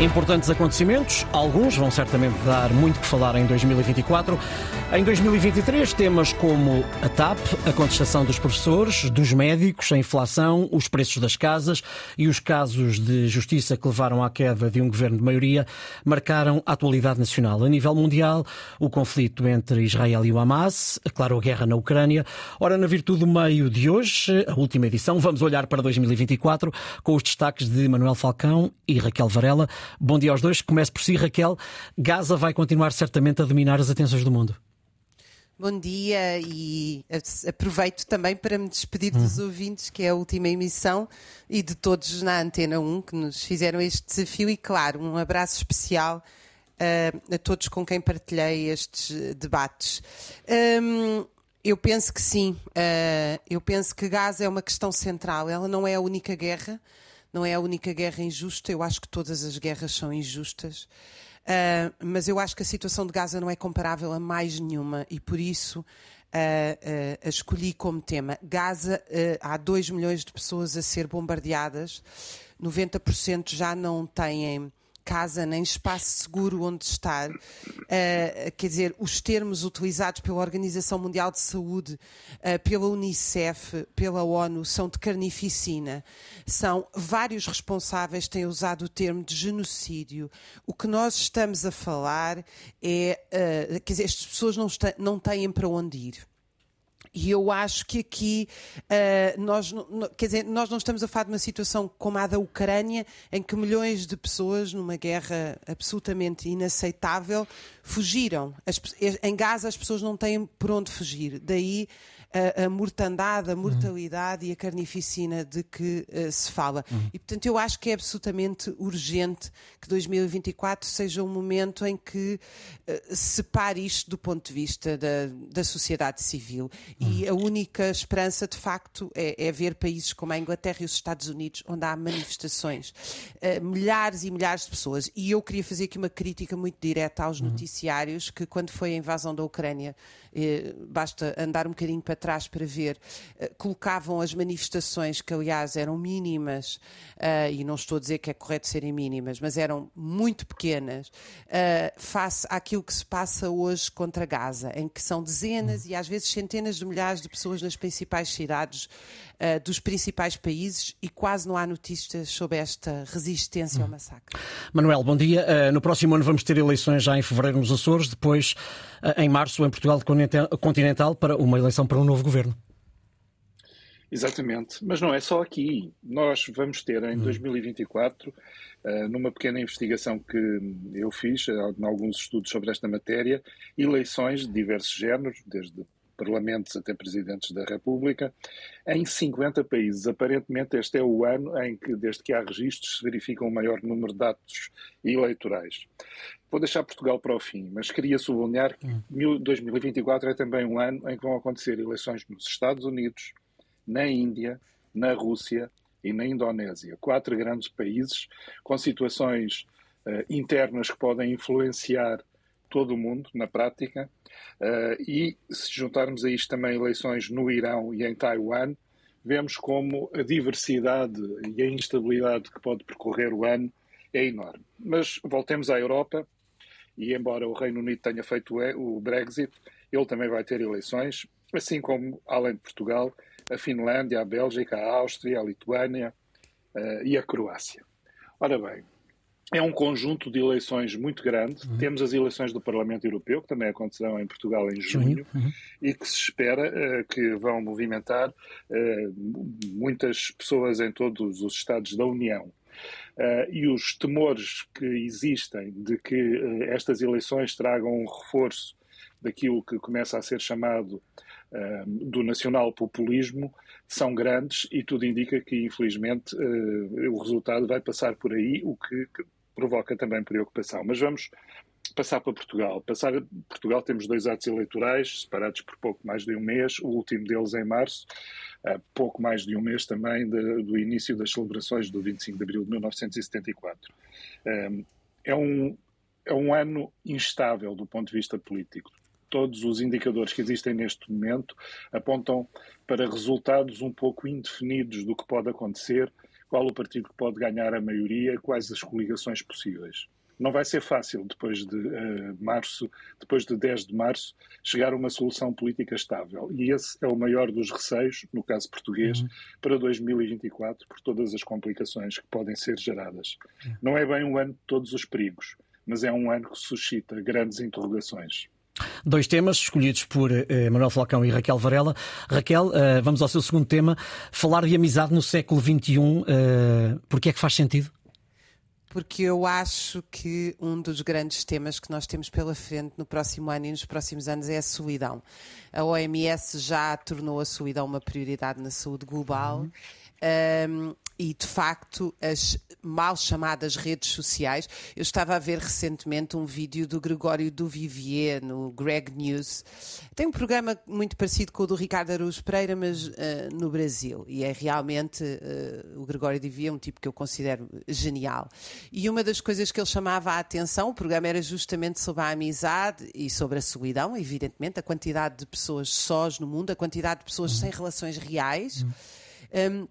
Importantes acontecimentos, alguns vão certamente dar muito que falar em 2024. Em 2023, temas como a TAP, a contestação dos professores, dos médicos, a inflação, os preços das casas e os casos de justiça que levaram à queda de um governo de maioria marcaram a atualidade nacional. A nível mundial, o conflito entre Israel e o Hamas, claro, a guerra na Ucrânia. Ora, na virtude do meio de hoje, a última edição, vamos olhar para 2024 com os destaques de Manuel Falcão e Raquel Varela. Bom dia aos dois. Comece por si, Raquel. Gaza vai continuar certamente a dominar as atenções do mundo. Bom dia e aproveito também para me despedir dos uhum. ouvintes, que é a última emissão, e de todos na Antena 1 que nos fizeram este desafio. E, claro, um abraço especial uh, a todos com quem partilhei estes debates. Um, eu penso que sim. Uh, eu penso que Gaza é uma questão central. Ela não é a única guerra não é a única guerra injusta, eu acho que todas as guerras são injustas. Uh, mas eu acho que a situação de Gaza não é comparável a mais nenhuma e por isso uh, uh, escolhi como tema. Gaza, há 2 milhões de pessoas a ser bombardeadas, 90% já não têm casa nem espaço seguro onde estar. Uh, quer dizer, os termos utilizados pela Organização Mundial de Saúde, uh, pela Unicef, pela ONU, são de carnificina. São vários responsáveis têm usado o termo de genocídio. O que nós estamos a falar é, uh, quer dizer, as pessoas não, não têm para onde ir. E eu acho que aqui uh, nós, quer dizer, nós não estamos a falar de uma situação como a da Ucrânia, em que milhões de pessoas, numa guerra absolutamente inaceitável, fugiram. As, em Gaza as pessoas não têm por onde fugir. Daí a, a mortandade, a uhum. mortalidade uhum. e a carnificina de que uh, se fala. Uhum. E, portanto, eu acho que é absolutamente urgente que 2024 seja um momento em que uh, separe isto do ponto de vista da, da sociedade civil. Uhum. E a única esperança, de facto, é, é, ver países como a Inglaterra e os Estados Unidos, onde há manifestações, uh, milhares e milhares de pessoas. E eu queria fazer aqui uma crítica muito direta aos uhum. noticiários que, quando foi a invasão da Ucrânia, eh, basta andar um bocadinho para trás para ver, eh, colocavam as manifestações, que aliás eram mínimas, eh, e não estou a dizer que é correto serem mínimas, mas eram muito pequenas, face àquilo que se passa hoje contra Gaza, em que são dezenas e às vezes centenas de milhares de pessoas nas principais cidades dos principais países e quase não há notícias sobre esta resistência ao massacre. Manuel, bom dia. no próximo ano vamos ter eleições já em fevereiro nos Açores, depois em março em Portugal continental para uma eleição para um novo governo. Exatamente, mas não é só aqui. Nós vamos ter em 2024, hum. numa pequena investigação que eu fiz, em alguns estudos sobre esta matéria, eleições de diversos géneros, desde parlamentos até presidentes da República, em 50 países. Aparentemente, este é o ano em que, desde que há registros, se verifica um maior número de atos eleitorais. Vou deixar Portugal para o fim, mas queria sublinhar que 2024 hum. é também um ano em que vão acontecer eleições nos Estados Unidos, na Índia, na Rússia e na Indonésia. Quatro grandes países com situações uh, internas que podem influenciar todo o mundo na prática Uh, e se juntarmos a isto também eleições no Irão e em Taiwan, vemos como a diversidade e a instabilidade que pode percorrer o ano é enorme. Mas voltemos à Europa, e embora o Reino Unido tenha feito o Brexit, ele também vai ter eleições, assim como, além de Portugal, a Finlândia, a Bélgica, a Áustria, a Lituânia uh, e a Croácia. Ora bem, é um conjunto de eleições muito grande. Uhum. Temos as eleições do Parlamento Europeu, que também acontecerão em Portugal em junho, uhum. e que se espera uh, que vão movimentar uh, muitas pessoas em todos os Estados da União. Uh, e os temores que existem de que estas eleições tragam um reforço daquilo que começa a ser chamado do nacional-populismo são grandes e tudo indica que, infelizmente, o resultado vai passar por aí, o que provoca também preocupação. Mas vamos passar para Portugal. Passar Portugal temos dois atos eleitorais separados por pouco mais de um mês, o último deles em março, pouco mais de um mês também de, do início das celebrações do 25 de abril de 1974. É um, é um ano instável do ponto de vista político. Todos os indicadores que existem neste momento apontam para resultados um pouco indefinidos do que pode acontecer qual o partido que pode ganhar a maioria, quais as coligações possíveis. Não vai ser fácil, depois de uh, março, depois de 10 de março, chegar a uma solução política estável. E esse é o maior dos receios, no caso português, uhum. para 2024, por todas as complicações que podem ser geradas. Uhum. Não é bem um ano de todos os perigos, mas é um ano que suscita grandes interrogações. Dois temas escolhidos por eh, Manuel Falcão e Raquel Varela. Raquel, eh, vamos ao seu segundo tema. Falar de amizade no século XXI, eh, que é que faz sentido? porque eu acho que um dos grandes temas que nós temos pela frente no próximo ano e nos próximos anos é a solidão. A OMS já tornou a solidão uma prioridade na saúde global. Uhum. Um, e de facto as mal chamadas redes sociais. Eu estava a ver recentemente um vídeo do Gregório Duvivier no Greg News. Tem um programa muito parecido com o do Ricardo Araújo Pereira, mas uh, no Brasil. E é realmente uh, o Gregório Duvivier um tipo que eu considero genial. E uma das coisas que ele chamava a atenção, o programa era justamente sobre a amizade e sobre a solidão, evidentemente, a quantidade de pessoas sós no mundo, a quantidade de pessoas uhum. sem relações reais. Uhum. Um,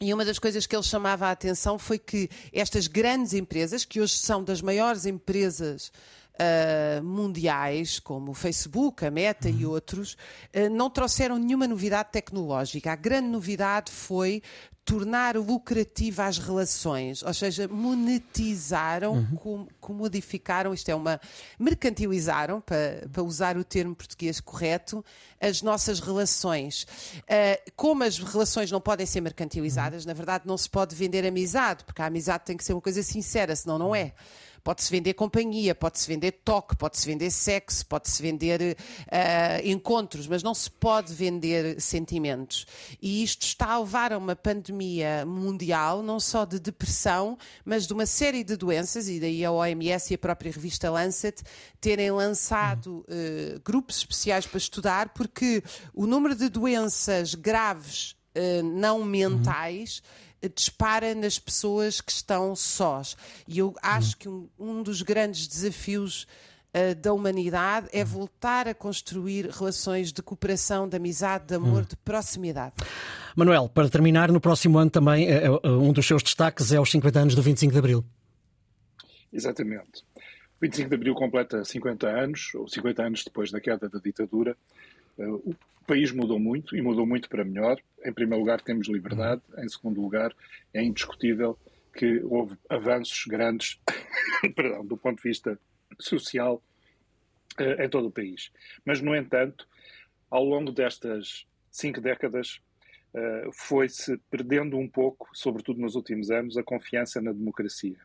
e uma das coisas que ele chamava a atenção foi que estas grandes empresas, que hoje são das maiores empresas uh, mundiais, como o Facebook, a Meta uhum. e outros, uh, não trouxeram nenhuma novidade tecnológica. A grande novidade foi tornar lucrativa as relações, ou seja, monetizaram, uhum. comodificaram, isto é uma, mercantilizaram, para, para usar o termo português correto, as nossas relações. Uh, como as relações não podem ser mercantilizadas, uhum. na verdade não se pode vender amizade, porque a amizade tem que ser uma coisa sincera, senão não é. Pode-se vender companhia, pode-se vender toque, pode-se vender sexo, pode-se vender uh, encontros, mas não se pode vender sentimentos. E isto está a levar a uma pandemia mundial, não só de depressão, mas de uma série de doenças, e daí a OMS e a própria revista Lancet terem lançado uh, grupos especiais para estudar, porque o número de doenças graves uh, não mentais. Uhum dispara nas pessoas que estão sós. E eu acho que um, um dos grandes desafios uh, da humanidade é voltar a construir relações de cooperação, de amizade, de amor, de proximidade. Manuel, para terminar, no próximo ano também, uh, um dos seus destaques é os 50 anos do 25 de Abril. Exatamente. O 25 de Abril completa 50 anos, ou 50 anos depois da queda da ditadura. O país mudou muito e mudou muito para melhor. Em primeiro lugar, temos liberdade. Em segundo lugar, é indiscutível que houve avanços grandes perdão, do ponto de vista social uh, em todo o país. Mas, no entanto, ao longo destas cinco décadas, uh, foi-se perdendo um pouco, sobretudo nos últimos anos, a confiança na democracia.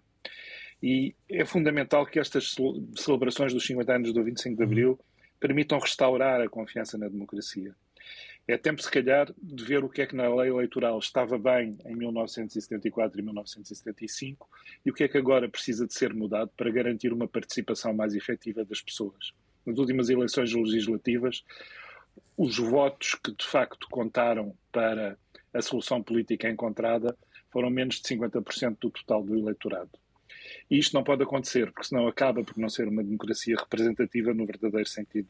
E é fundamental que estas celebrações dos 50 anos do 25 de Abril permitam restaurar a confiança na democracia. É tempo, se calhar, de ver o que é que na lei eleitoral estava bem em 1974 e 1975 e o que é que agora precisa de ser mudado para garantir uma participação mais efetiva das pessoas. Nas últimas eleições legislativas, os votos que de facto contaram para a solução política encontrada foram menos de 50% do total do eleitorado. E isto não pode acontecer, porque senão acaba por não ser uma democracia representativa no verdadeiro sentido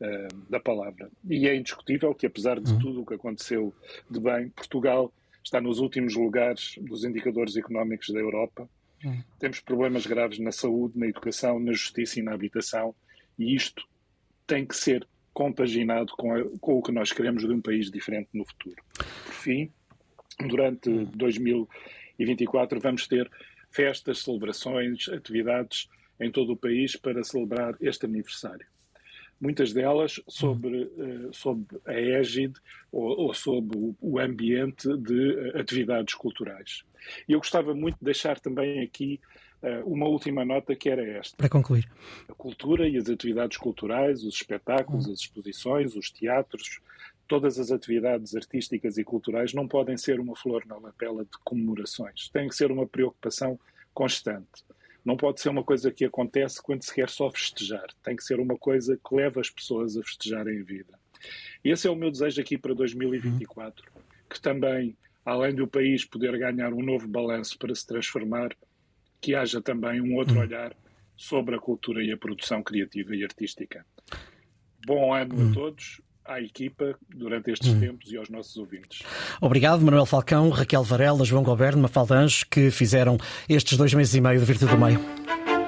uh, da palavra. E é indiscutível que, apesar de uhum. tudo o que aconteceu de bem, Portugal está nos últimos lugares dos indicadores económicos da Europa. Uhum. Temos problemas graves na saúde, na educação, na justiça e na habitação, e isto tem que ser compaginado com, a, com o que nós queremos de um país diferente no futuro. Por fim, durante 2024 uhum. vamos ter festas, celebrações, atividades em todo o país para celebrar este aniversário. Muitas delas sobre, uh, sob a égide ou, ou sob o, ambiente de uh, atividades culturais. E eu gostava muito de deixar também aqui uh, uma última nota que era esta. Para concluir. A cultura e as atividades culturais, os espetáculos, uhum. as exposições, os teatros, todas as atividades artísticas e culturais não podem ser uma flor na lapela de comemorações. Tem que ser uma preocupação constante. Não pode ser uma coisa que acontece quando se quer só festejar. Tem que ser uma coisa que leva as pessoas a festejarem a vida. E esse é o meu desejo aqui para 2024, que também, além do país poder ganhar um novo balanço para se transformar, que haja também um outro olhar sobre a cultura e a produção criativa e artística. Bom ano a todos à equipa durante estes hum. tempos e aos nossos ouvintes. Obrigado, Manuel Falcão, Raquel Varela, João Goberno, Mafalda Anjos, que fizeram estes dois meses e meio de Virtude do Meio.